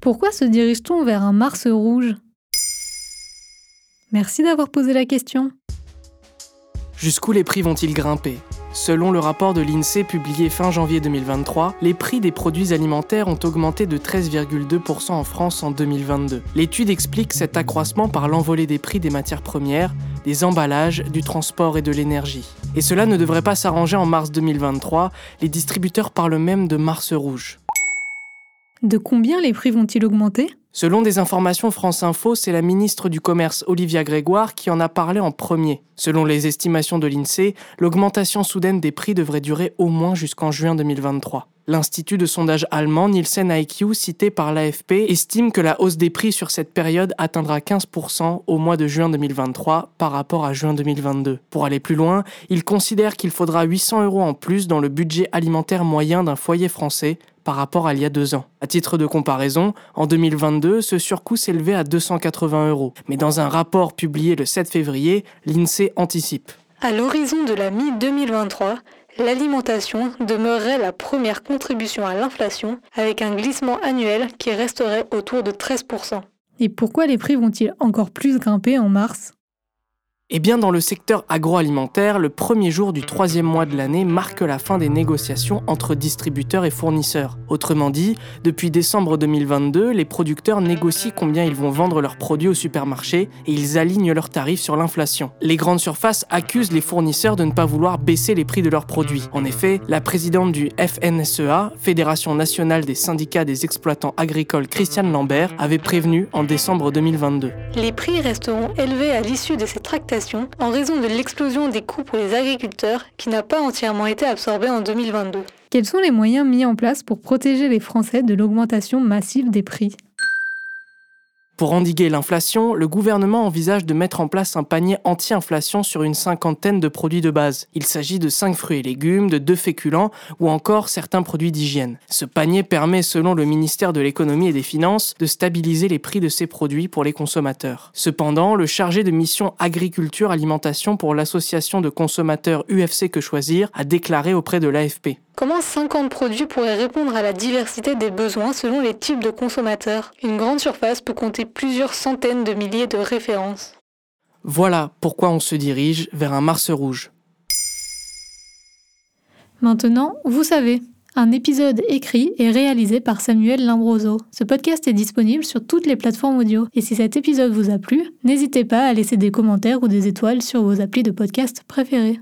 Pourquoi se dirige-t-on vers un Mars rouge? Merci d'avoir posé la question. Jusqu'où les prix vont-ils grimper? Selon le rapport de l'INSEE publié fin janvier 2023, les prix des produits alimentaires ont augmenté de 13,2% en France en 2022. L'étude explique cet accroissement par l'envolée des prix des matières premières, des emballages, du transport et de l'énergie. Et cela ne devrait pas s'arranger en mars 2023, les distributeurs parlent même de mars rouge. De combien les prix vont-ils augmenter? Selon des informations France Info, c'est la ministre du Commerce Olivia Grégoire qui en a parlé en premier. Selon les estimations de l'INSEE, l'augmentation soudaine des prix devrait durer au moins jusqu'en juin 2023. L'institut de sondage allemand Nielsen IQ, cité par l'AFP, estime que la hausse des prix sur cette période atteindra 15% au mois de juin 2023 par rapport à juin 2022. Pour aller plus loin, il considère qu'il faudra 800 euros en plus dans le budget alimentaire moyen d'un foyer français par rapport à il y a deux ans. À titre de comparaison, en 2022, ce surcoût s'élevait à 280 euros. Mais dans un rapport publié le 7 février, l'INSEE anticipe. À l'horizon de la mi-2023, l'alimentation demeurerait la première contribution à l'inflation avec un glissement annuel qui resterait autour de 13%. Et pourquoi les prix vont-ils encore plus grimper en mars? Eh bien, dans le secteur agroalimentaire, le premier jour du troisième mois de l'année marque la fin des négociations entre distributeurs et fournisseurs. Autrement dit, depuis décembre 2022, les producteurs négocient combien ils vont vendre leurs produits au supermarché et ils alignent leurs tarifs sur l'inflation. Les grandes surfaces accusent les fournisseurs de ne pas vouloir baisser les prix de leurs produits. En effet, la présidente du FNSEA, Fédération nationale des syndicats des exploitants agricoles Christiane Lambert, avait prévenu en décembre 2022. Les prix resteront élevés à l'issue de ces tractations en raison de l'explosion des coûts pour les agriculteurs qui n'a pas entièrement été absorbée en 2022. Quels sont les moyens mis en place pour protéger les Français de l'augmentation massive des prix? Pour endiguer l'inflation, le gouvernement envisage de mettre en place un panier anti-inflation sur une cinquantaine de produits de base. Il s'agit de 5 fruits et légumes, de 2 féculents ou encore certains produits d'hygiène. Ce panier permet, selon le ministère de l'économie et des finances, de stabiliser les prix de ces produits pour les consommateurs. Cependant, le chargé de mission agriculture alimentation pour l'association de consommateurs UFC Que Choisir a déclaré auprès de l'AFP. Comment 50 produits pourraient répondre à la diversité des besoins selon les types de consommateurs? Une grande surface peut compter plusieurs centaines de milliers de références. Voilà pourquoi on se dirige vers un Mars rouge. Maintenant, vous savez, un épisode écrit et réalisé par Samuel Limbroso. Ce podcast est disponible sur toutes les plateformes audio. Et si cet épisode vous a plu, n'hésitez pas à laisser des commentaires ou des étoiles sur vos applis de podcast préférés.